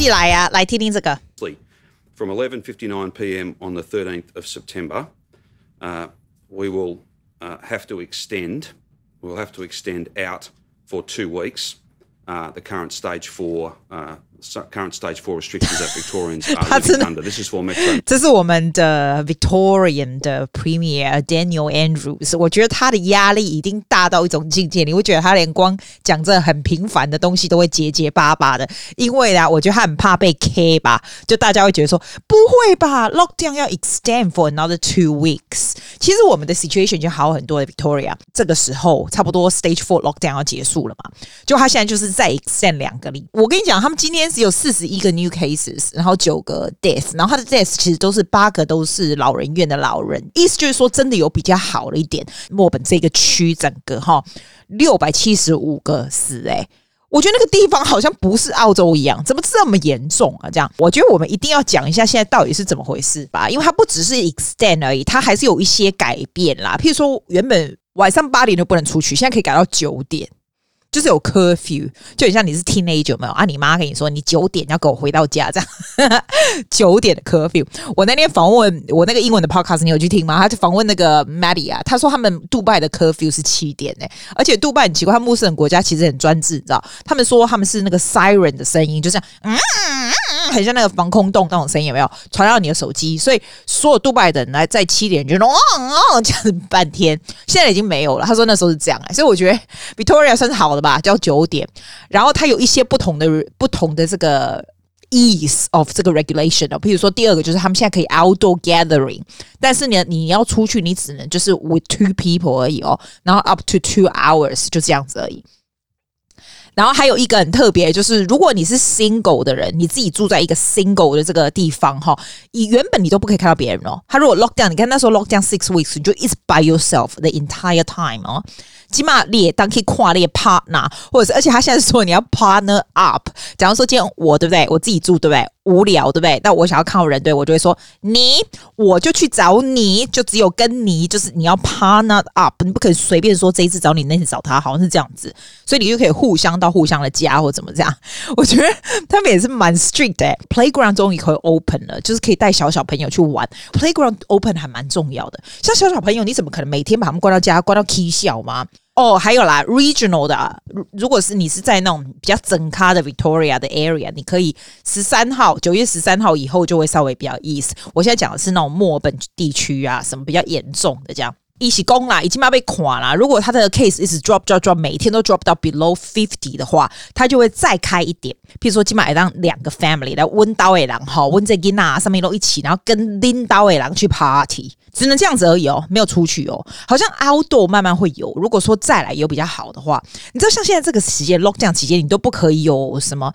记来呀、啊，来听听这个。From 11:59 p.m. on the 13th of September, uh, we will uh, have to extend. We'll have to extend out for two weeks. Uh, the current stage four. Uh, Current stage four restrictions that Victorians are living under. This is for Metro. 这是我们的 Victorian 的 Premier Daniel Andrews。我觉得他的压力已经大到一种境界，你会觉得他连光讲这很平凡的东西都会结结巴巴的，因为啊，我觉得他很怕被 K 吧，就大家会觉得说不会吧，Lockdown 要 extend for another two weeks。其实我们的 situation 就好很多的 Victoria，这个时候差不多 Stage Four Lockdown 要结束了嘛，就他现在就是再 extend 两个礼。我跟你讲，他们今天。只有四十一个 new cases，然后九个 death，然后他的 death 其实都是八个都是老人院的老人，意思就是说真的有比较好了一点。墨本这个区整个哈六百七十五个死哎、欸，我觉得那个地方好像不是澳洲一样，怎么这么严重啊？这样，我觉得我们一定要讲一下现在到底是怎么回事吧，因为它不只是 extend 而已，它还是有一些改变啦。譬如说原本晚上八点就不能出去，现在可以改到九点。就是有 curfew，就很像你是 teenager 没有啊？你妈跟你说，你九点要给我回到家，这样 九点的 curfew。我那天访问我那个英文的 podcast，你有去听吗？他就访问那个 Maddie 啊，他说他们杜拜的 curfew 是七点呢、而且杜拜很奇怪，他穆斯林国家其实很专制，你知道？他们说他们是那个 siren 的声音，就像嗯，很像那个防空洞那种声音，有没有传到你的手机？所以所有杜拜的人来在七点就哦哦这样子半天，现在已经没有了。他说那时候是这样、所以我觉得 Victoria 算是好的。吧，叫九点，然后它有一些不同的不同的这个 ease of 这个 regulation 的，比如说第二个就是他们现在可以 outdoor gathering，但是呢，你要出去，你只能就是 with two people 而已哦，然后 up to two hours 就这样子而已。然后还有一个很特别，就是如果你是 single 的人，你自己住在一个 single 的这个地方哈，你原本你都不可以看到别人哦。他如果 lock down，你看那时候 lock down six weeks，你就一直 by yourself the entire time 哦。起码你也当可以跨列 partner，或者是而且他现在说你要 partner up。假如说今天我对不对，我自己住对不对？无聊对不对？那我想要看人，对我就会说你，我就去找你，就只有跟你，就是你要 partner up，你不可以随便说这一次找你，那次找他，好像是这样子，所以你就可以互相到互相的家或怎么这样。我觉得他们也是蛮 strict 的。Playground 终于可以 open 了，就是可以带小小朋友去玩。Playground open 还蛮重要的，像小小朋友，你怎么可能每天把他们关到家，关到 Key 笑吗？哦，还有啦，regional 的，如果是你是在那种比较整咖的 Victoria 的 area，你可以十三号，九月十三号以后就会稍微比较 east。我现在讲的是那种墨尔本地区啊，什么比较严重的这样。一起攻啦，已经要被垮了。如果他的 case 一直 drop drop drop，每天都 drop 到 below fifty 的话，他就会再开一点。譬如说，起码让两个 family 来温刀尾狼哈，温这吉娜上面都一起，然后跟拎刀尾狼去 party，只能这样子而已哦，没有出去哦。好像 outdoor 慢慢会有。如果说再来有比较好的话，你知道像现在这个时间 lockdown 期间，你都不可以有什么。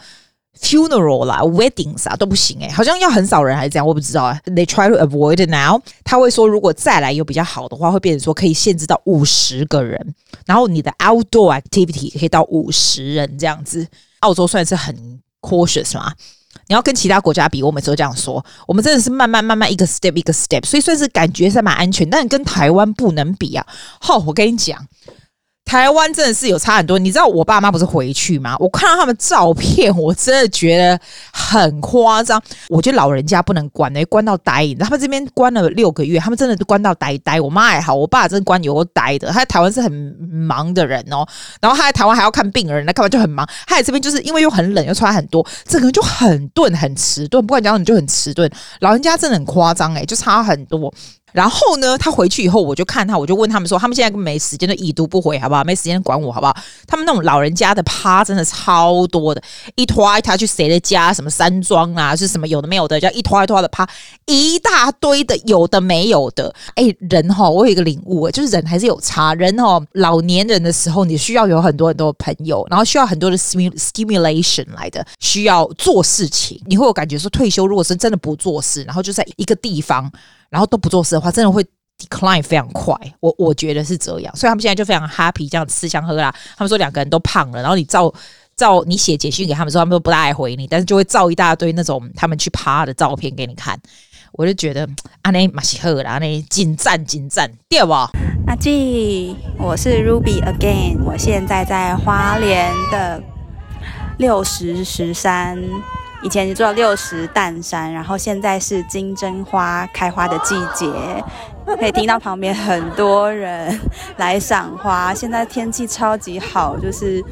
funeral 啦，weddings 啊都不行诶，好像要很少人还是这样，我不知道啊。They try to avoid now。他会说，如果再来有比较好的话，会变成说可以限制到五十个人，然后你的 outdoor activity 可以到五十人这样子。澳洲算是很 cautious 嘛，你要跟其他国家比，我每次都这样说，我们真的是慢慢慢慢一个 step 一个 step，所以算是感觉是蛮安全，但跟台湾不能比啊。好，我跟你讲。台湾真的是有差很多，你知道我爸妈不是回去吗？我看到他们照片，我真的觉得很夸张。我觉得老人家不能关，关到呆。他们这边关了六个月，他们真的都关到呆呆。我妈还好，我爸真的关有呆的。他在台湾是很忙的人哦，然后他在台湾还要看病人，那干嘛就很忙。他在这边就是因为又很冷，又穿很多，整个人就很钝，很迟钝。不管讲什么就很迟钝。老人家真的很夸张诶，就差很多。然后呢，他回去以后，我就看他，我就问他们说，他们现在没时间，就已读不回，好不好？没时间管我，好不好？他们那种老人家的趴真的超多的，一拖一拖去谁的家，什么山庄啊，是什么有的没有的，叫一拖一拖的趴，一大堆的，有的没有的。哎，人哈，我有一个领悟，就是人还是有差。人哈，老年人的时候，你需要有很多很多朋友，然后需要很多的 stimulation 来的，需要做事情。你会有感觉说，退休如果是真的不做事，然后就在一个地方。然后都不做事的话，真的会 decline 非常快。我我觉得是这样，所以他们现在就非常 happy，这样吃香喝辣。他们说两个人都胖了，然后你照照你写简讯给他们说，他们都不大爱回你，但是就会照一大堆那种他们去趴的照片给你看。我就觉得阿内马西赫啦，阿内紧赞紧赞，对吧？阿季，我是 Ruby again，我现在在花莲的六十十三。以前做六十担山，然后现在是金针花开花的季节，可以听到旁边很多人来赏花。现在天气超级好，就是。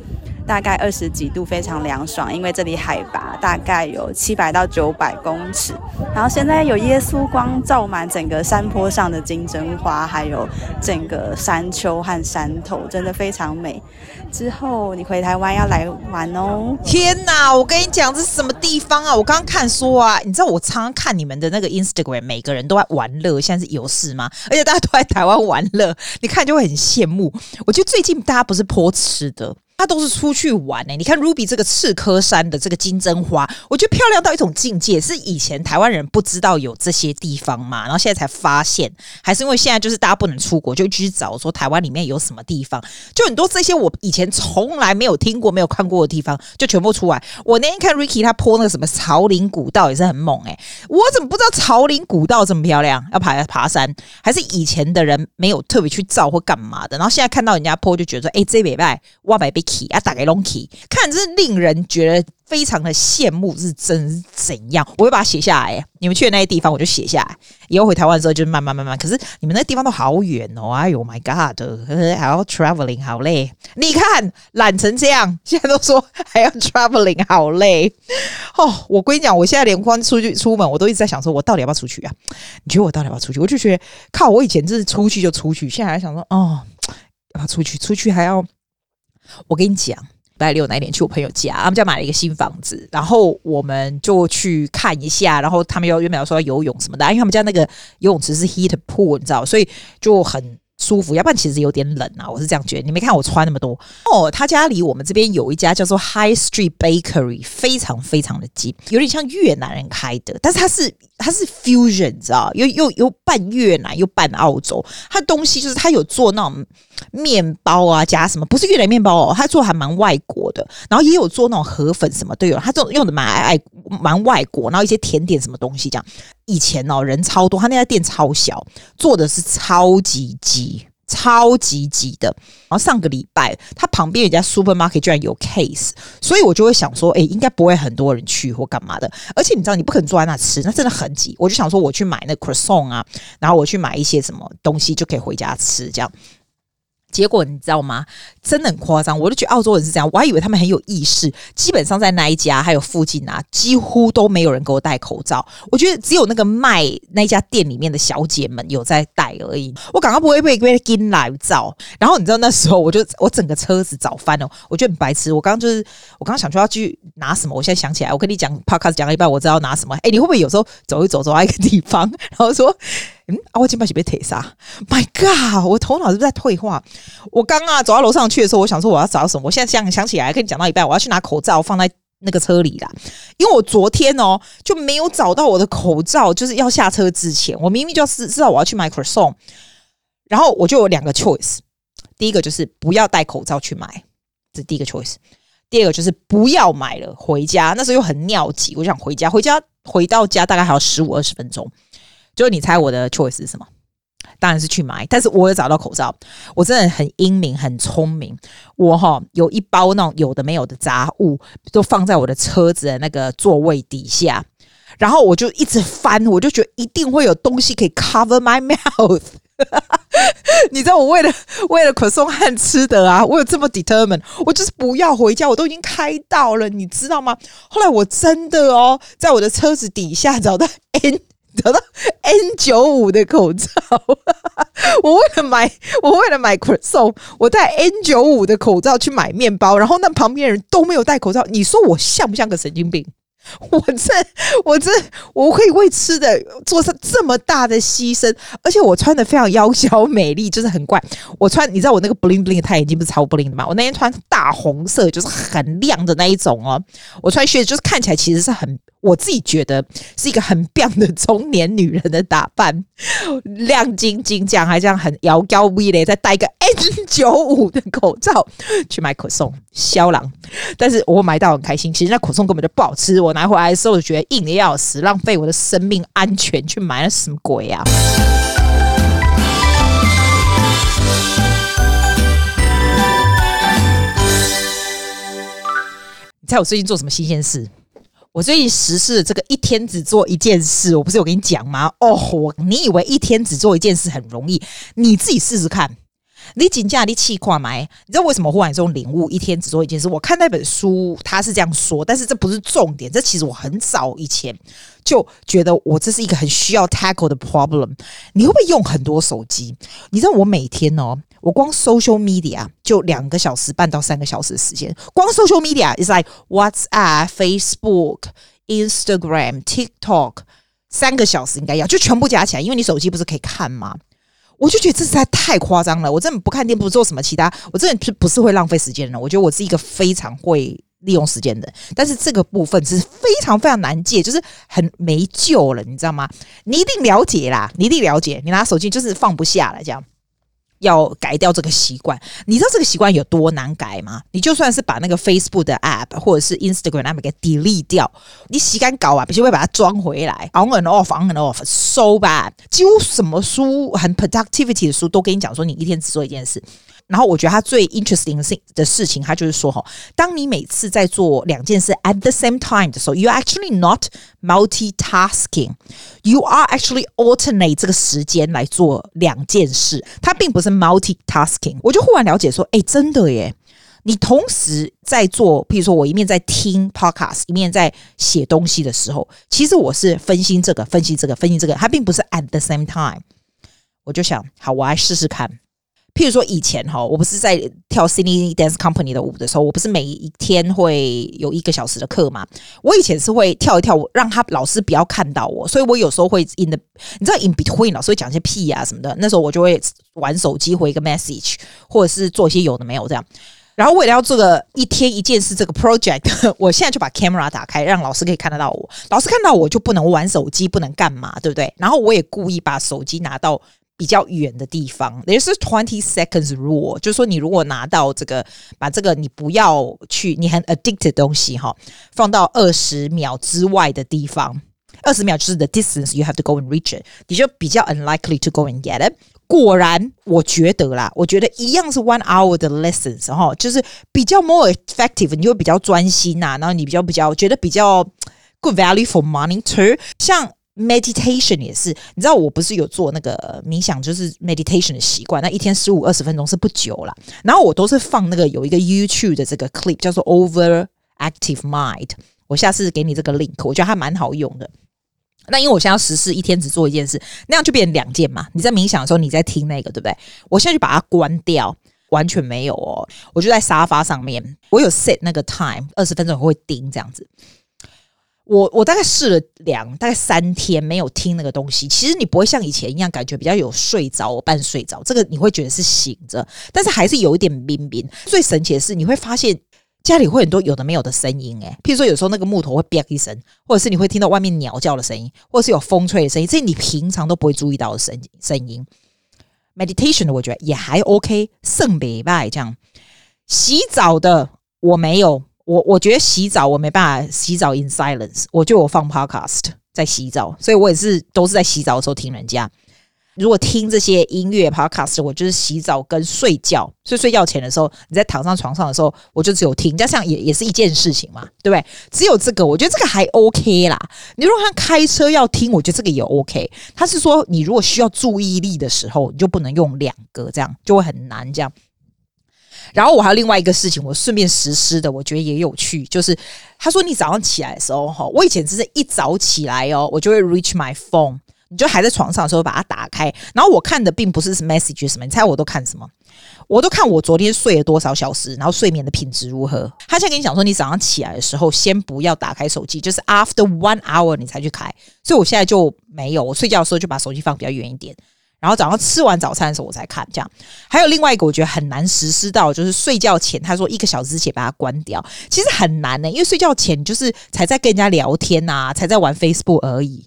大概二十几度，非常凉爽。因为这里海拔大概有七百到九百公尺，然后现在有耶稣光照满整个山坡上的金针花，还有整个山丘和山头，真的非常美。之后你回台湾要来玩哦！天哪，我跟你讲，这是什么地方啊？我刚刚看说啊，你知道我常常看你们的那个 Instagram，每个人都在玩乐，现在是有事吗？而且大家都在台湾玩乐，你看就会很羡慕。我觉得最近大家不是颇吃的。他都是出去玩呢、你看 Ruby 这个赤科山的这个金针花，我觉得漂亮到一种境界，是以前台湾人不知道有这些地方嘛，然后现在才发现，还是因为现在就是大家不能出国，就去找说台湾里面有什么地方，就很多这些我以前从来没有听过、没有看过的地方，就全部出来。我那天看 Ricky 他泼那个什么草岭古道也是很猛诶、我怎么不知道草岭古道这么漂亮？要爬爬山，还是以前的人没有特别去照或干嘛的？然后现在看到人家泼就觉得说，哎、欸，这礼拜哇白被。啊，打给 Lonky，看真是令人觉得非常的羡慕，是真是怎样？我会把它写下来。你们去的那些地方，我就写下来。以后回台湾的时候，就慢慢慢慢。可是你们那地方都好远哦！哎呦，My God，还要 traveling，好累。你看懒成这样，现在都说还要 traveling，好累哦。我跟你讲，我现在连光出去出门，我都一直在想，说我到底要不要出去啊？你觉得我到底要不要出去？我就觉得靠，我以前就是出去就出去，现在还想说，哦，要不要出去？出去还要。我跟你讲，礼拜六那一天去我朋友家，他们家买了一个新房子，然后我们就去看一下，然后他们又原本要说要游泳什么的，因为他们家那个游泳池是 heat pool，你知道，所以就很舒服。要不然其实有点冷啊，我是这样觉得。你没看我穿那么多哦。他家离我们这边有一家叫做 High Street Bakery，非常非常的近，有点像越南人开的，但是它是。它是 fusion，你知道，又又又半越南又半澳洲。它东西就是它有做那种面包啊，加什么不是越南面包哦，它做还蛮外国的。然后也有做那种河粉什么都有，它这种用的蛮爱蛮外国。然后一些甜点什么东西这样。以前哦人超多，他那家店超小，做的是超级鸡。超级挤的，然后上个礼拜他旁边有家 supermarket 居然有 case，所以我就会想说，哎，应该不会很多人去或干嘛的。而且你知道，你不可能坐在那吃，那真的很挤。我就想说，我去买那 croissant 啊，然后我去买一些什么东西就可以回家吃，这样。结果你知道吗？真的很夸张，我就觉得澳洲人是这样，我还以为他们很有意识。基本上在那一家还有附近啊，几乎都没有人给我戴口罩。我觉得只有那个卖那家店里面的小姐们有在戴而已。我刚刚不会被被跟来照。然后你知道那时候，我就我整个车子找翻了，我觉得很白痴。我刚刚就是我刚刚想说要去拿什么，我现在想起来，我跟你讲，Podcast 讲了一半，我知道拿什么。哎，你会不会有时候走一走走到一个地方，然后说？嗯，啊，我今把是被推杀？My God，我头脑是不是在退化？我刚刚啊走到楼上去的时候，我想说我要找什么？我现在想想起来，跟你讲到一半，我要去拿口罩放在那个车里啦。因为我昨天哦就没有找到我的口罩，就是要下车之前，我明明就要知道我要去买 croissant，然后我就有两个 choice，第一个就是不要戴口罩去买，这是第一个 choice。第二个就是不要买了，回家。那时候又很尿急，我想回家，回家回到家大概还要十五二十分钟。就你猜我的 choice 是什么？当然是去买，但是我有找到口罩。我真的很英明，很聪明。我哈有一包那种有的没有的杂物，都放在我的车子的那个座位底下。然后我就一直翻，我就觉得一定会有东西可以 cover my mouth。你知道我为了为了可颂和吃的啊，我有这么 determined，我就是不要回家，我都已经开到了，你知道吗？后来我真的哦，在我的车子底下找到 N。找到 N 九五的口罩，我为了买，我为了买 croissant，我戴 N 九五的口罩去买面包，然后那旁边人都没有戴口罩，你说我像不像个神经病？我这，我这，我可以为吃的做出这么大的牺牲，而且我穿的非常妖娇美丽，就是很怪。我穿，你知道我那个 bling bling 的太阳镜不是超 bling 的吗？我那天穿大红色，就是很亮的那一种哦。我穿靴子就是看起来其实是很。我自己觉得是一个很棒的中年女人的打扮，亮晶晶这样，还这样很妖娇美丽，再戴一个 N 九五的口罩去买可颂，肖郎。但是我买到很开心，其实那可颂根本就不好吃，我拿回来的时候就觉得硬的要死，浪费我的生命安全去买了什么鬼啊！你猜我最近做什么新鲜事？我最近实施的这个一天只做一件事，我不是有跟你讲吗？哦，吼你以为一天只做一件事很容易？你自己试试看。你紧张，你气垮没？你知道为什么忽然这种领悟？一天只做一件事。我看那本书，他是这样说，但是这不是重点。这其实我很早以前就觉得，我这是一个很需要 tackle 的 problem。你会不会用很多手机？你知道我每天哦，我光 social media 就两个小时半到三个小时的时间。光 social media is like WhatsApp、Facebook、Instagram、TikTok，三个小时应该要，就全部加起来，因为你手机？不是可以看吗？我就觉得这实在太夸张了。我真的不看店，不做什么其他，我真的不是会浪费时间的。我觉得我是一个非常会利用时间的，但是这个部分是非常非常难戒，就是很没救了，你知道吗？你一定了解啦，你一定了解。你拿手机就是放不下来，这样。要改掉这个习惯，你知道这个习惯有多难改吗？你就算是把那个 Facebook 的 App 或者是 Instagram App 给 delete 掉，你习惯搞啊，必须会把它装回来。On and off，on and off，so bad。几乎什么书很 productivity 的书都跟你讲说，你一天只做一件事。然后我觉得他最 interesting 的事情，他就是说哈，当你每次在做两件事 at the same time 的时候，you actually not multitasking，you are actually alternate 这个时间来做两件事，它并不是 multitasking。我就忽然了解说，哎，真的耶，你同时在做，譬如说我一面在听 podcast，一面在写东西的时候，其实我是分析这个，分析这个，分析这个，它并不是 at the same time。我就想，好，我来试试看。譬如说以前哈，我不是在跳 Sydney Dance Company 的舞的时候，我不是每一天会有一个小时的课嘛？我以前是会跳一跳，让他老师不要看到我，所以我有时候会 in the，你知道 in between 老师会讲一些屁啊什么的，那时候我就会玩手机回一个 message，或者是做一些有的没有这样。然后为了要做个一天一件事这个 project，我现在就把 camera 打开，让老师可以看得到我。老师看到我就不能玩手机，不能干嘛，对不对？然后我也故意把手机拿到。比较远的地方，也是 twenty seconds rule，就是说你如果拿到这个，把这个你不要去，你很 addicted 的东西哈，放到二十秒之外的地方，二十秒就是 the distance you have to go and reach it，你就比较 unlikely to go and get it。果然，我觉得啦，我觉得一样是 one hour 的 lessons 哈，就是比较 more effective，你会比较专心呐，然后你比较比较觉得比较 good value for money too，像。 Meditation 也是，你知道我不是有做那个冥想，就是 meditation 的习惯。那一天十五二十分钟是不久了，然后我都是放那个有一个 YouTube 的这个 clip，叫做 Overactive Mind。我下次给你这个 link，我觉得还蛮好用的。那因为我现在要实施一天只做一件事，那样就变成两件嘛。你在冥想的时候你在听那个，对不对？我现在就把它关掉，完全没有哦。我就在沙发上面，我有 set 那个 time，二十分钟我会盯这样子。我我大概试了两大概三天没有听那个东西，其实你不会像以前一样感觉比较有睡着半睡着，这个你会觉得是醒着，但是还是有一点冰冰。最神奇的是你会发现家里会很多有的没有的声音，诶，譬如说有时候那个木头会啪一声，或者是你会听到外面鸟叫的声音，或者是有风吹的声音，这是你平常都不会注意到的声声音。Meditation 的我觉得也还 OK，圣北拜这样洗澡的我没有。我我觉得洗澡我没办法洗澡 in silence，我就我放 podcast 在洗澡，所以我也是都是在洗澡的时候听人家。如果听这些音乐 podcast，我就是洗澡跟睡觉，所以睡觉前的时候，你在躺上床上的时候，我就只有听，这样也也是一件事情嘛，对不对？只有这个，我觉得这个还 OK 啦。你如果看开车要听，我觉得这个也 OK。他是说，你如果需要注意力的时候，你就不能用两个，这样就会很难这样。然后我还有另外一个事情，我顺便实施的，我觉得也有趣，就是他说你早上起来的时候，哈，我以前只是一早起来哦，我就会 reach my phone，你就还在床上的时候把它打开，然后我看的并不是 message 什么，你猜我都看什么？我都看我昨天睡了多少小时，然后睡眠的品质如何。他现在跟你讲说，你早上起来的时候先不要打开手机，就是 after one hour 你才去开，所以我现在就没有，我睡觉的时候就把手机放比较远一点。然后早上吃完早餐的时候我才看，这样。还有另外一个我觉得很难实施到，就是睡觉前他说一个小时之前把它关掉，其实很难呢、因为睡觉前就是才在跟人家聊天呐、啊，才在玩 Facebook 而已。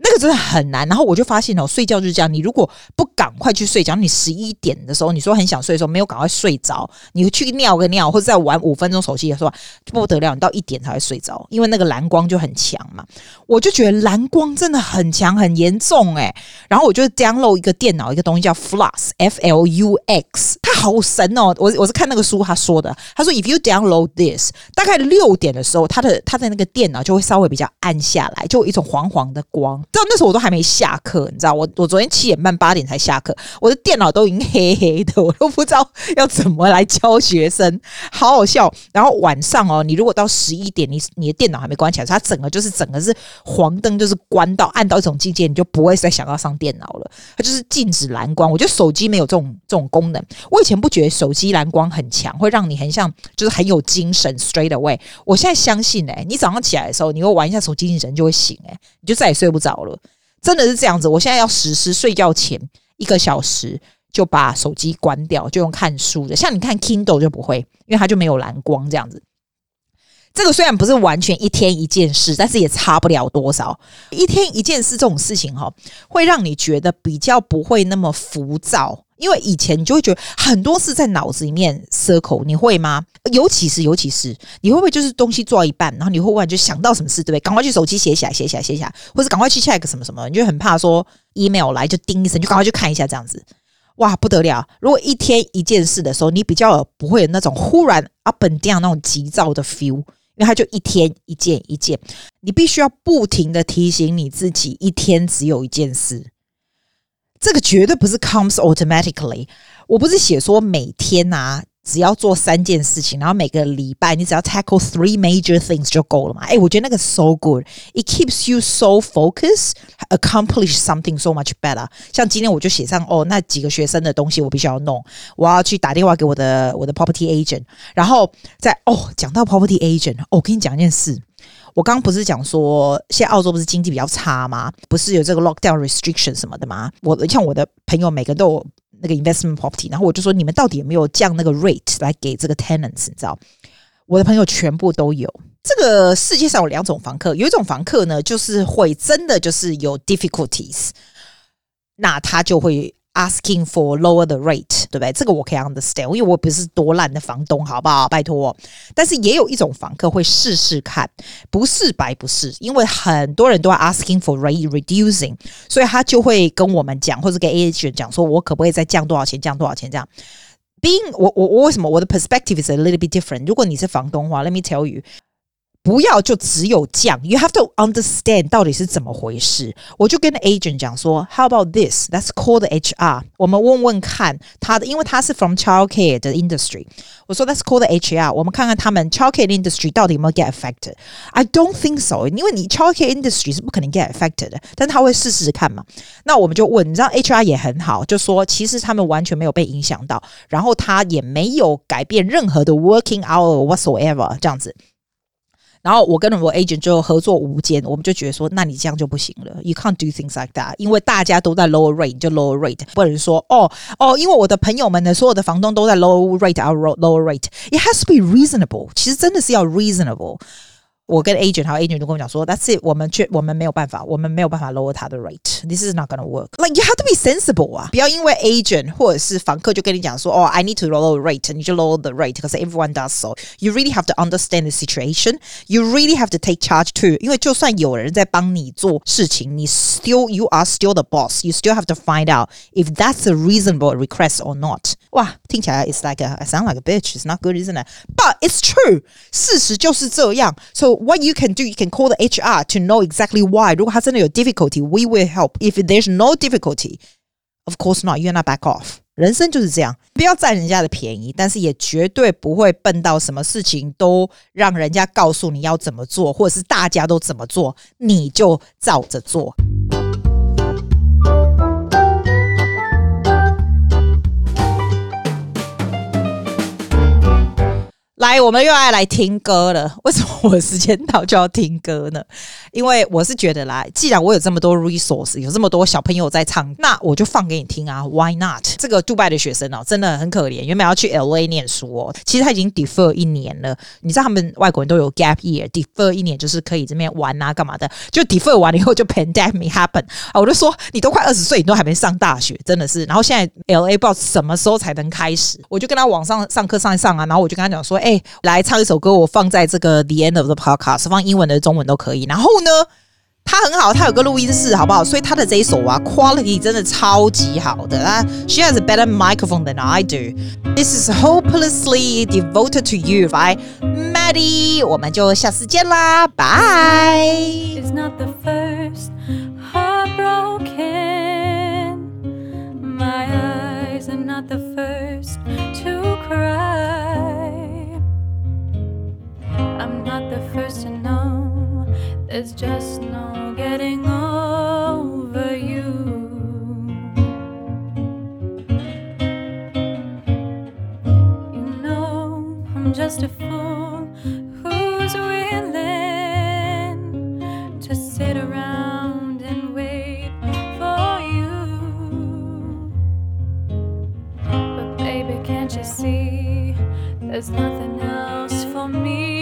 那个真的很难，然后我就发现哦，睡觉就是这样。你如果不赶快去睡觉，你十一点的时候，你说很想睡的时候，没有赶快睡着，你去尿个尿，或者再玩五分钟手机的时候，不得了，你到一点才会睡着，因为那个蓝光就很强嘛。我就觉得蓝光真的很强，很严重诶。然后我就 download 一个电脑，一个东西叫 Flux，F L U X，它好神哦。我我是看那个书他说的，他说 If you download this，大概六点的时候，它的它的那个电脑就会稍微比较暗下来，就有一种黄黄的光。到那时候我都还没下课，你知道，我我昨天七点半八点才下课，我的电脑都已经黑黑的，我都不知道要怎么来教学生，好好笑。然后晚上哦，你如果到十一点，你你的电脑还没关起来，它整个就是整个是黄灯，就是关到暗到一种境界，你就不会再想要上电脑了。它就是禁止蓝光。我觉得手机没有这种这种功能。我以前不觉得手机蓝光很强，会让你很像就是很有精神，straight away。我现在相信诶、你早上起来的时候，你会玩一下手机，你人就会醒诶、你就再也睡不着好了。真的是这样子，我现在要实施睡觉前一个小时就把手机关掉，就用看书的。像你看 Kindle 就不会，因为它就没有蓝光这样子。这个虽然不是完全一天一件事，但是也差不了多少。一天一件事这种事情哈，会让你觉得比较不会那么浮躁。因为以前你就会觉得很多事在脑子里面 circle，你会吗？尤其是尤其是你会不会就是东西做到一半，然后你会忽然就想到什么事，对不对？赶快去手机写起来，写起来，写起来，或者赶快去 check 什么什么，你就很怕说 email 来就叮一声，就赶快去看一下这样子。哇，不得了！如果一天一件事的时候，你比较不会有那种忽然 up and down 那种急躁的 feel，因为它就一天一件一件，你必须要不停的提醒你自己，一天只有一件事。这个绝对不是 comes automatically。我不是写说每天啊，只要做三件事情，然后每个礼拜你只要 tackle three major things 就够了嘛？哎，我觉得那个 so good。It keeps you so focused, accomplish something so much better。像今天我就写上哦，那几个学生的东西我必须要弄，我要去打电话给我的我的 property agent，然后再哦，讲到 property agent，哦，我跟你讲一件事。我刚不是讲说，现在澳洲不是经济比较差吗？不是有这个 lockdown restriction 什么的吗？我像我的朋友，每个都有那个 investment property，然后我就说，你们到底有没有降那个 rate 来给这个 tenants？你知道，我的朋友全部都有。这个世界上有两种房客，有一种房客呢，就是会真的就是有 difficulties，那他就会。Asking for lower the rate，对不对？这个我可以 understand，因为我不是多烂的房东，好不好？拜托。但是也有一种房客会试试看，不是白不是，因为很多人都要 asking for rate reducing，所以他就会跟我们讲，或者给 agent 讲，说我可不可以再降多少钱，降多少钱这样。Being 我我我为什么我的 perspective is a little bit different？如果你是房东的话，Let me tell you。不要就只有降，You have to understand 到底是怎么回事。我就跟 agent 讲说，How about this? Let's call the HR。我们问问看他的，因为他是 from childcare 的 industry。我说 Let's call the HR，我们看看他们 childcare industry 到底有没有 get affected。I don't think so，因为你 childcare industry 是不可能 get affected 的，但他会试试看嘛。那我们就问，你知道 HR 也很好，就说其实他们完全没有被影响到，然后他也没有改变任何的 working hour whatsoever 这样子。 然后我跟我 agent 就合作无间，我们就觉得说，那你这样就不行了，You can't do things like that，因为大家都在 lower rate 就 lower rate，不能说哦哦，因为我的朋友们的所有的房东都在 lower rate，our lower rate，it has to be reasonable，其实真的是要 reasonable。 我跟 agent 还有 agent 就跟我讲说，That's it，我们却我们没有办法，我们没有办法 lower 他的 rate，this is not gonna work。Like you have to be sensible 啊，不要因为 agent 或者是房客就跟你讲说，哦，I need to lower the rate，你就 lower the rate，because everyone does so。You really have to understand the situation。You really have to take charge too，因为就算有人在帮你做事情，你 still you are still the boss。You still have to find out if that's a reasonable request or not。哇，听起来 it's like a I sound like a bitch，it's not good，isn't it？But it's true，事实就是这样。So what you can do, you can call the HR to know exactly why. 如果他真的有 difficulty, we will help. If there's no difficulty, of course not. You're not back off. 人生就是这样，不要占人家的便宜，但是也绝对不会笨到什么事情都让人家告诉你要怎么做，或者是大家都怎么做，你就照着做。 来，我们又要来听歌了。为什么我时间到就要听歌呢？因为我是觉得啦，既然我有这么多 resource，有这么多小朋友在唱，那我就放给你听啊。Why not？这个杜拜的学生哦，真的很可怜，原本要去 LA 念书哦，其实他已经 defer 一年了。你知道他们外国人都有 gap year，defer 一年就是可以这边玩啊，干嘛的？就 defer 完了以后就 pandemic happen 啊，我就说你都快二十岁，你都还没上大学，真的是。然后现在 LA 不知道什么时候才能开始，我就跟他网上上课上一上啊，然后我就跟他讲说，哎。哎，来唱一首歌，我放在这个 the end of the podcast，放英文的、中文都可以。然后呢，他很好，他有个录音室，好不好？所以他的这一首啊，quality 真的超级好的啊。She has a better microphone than I do. This is hopelessly devoted to you by Maddie。我们就下次见啦，拜。There's just no getting over you. You know, I'm just a fool who's willing to sit around and wait for you. But, baby, can't you see there's nothing else for me?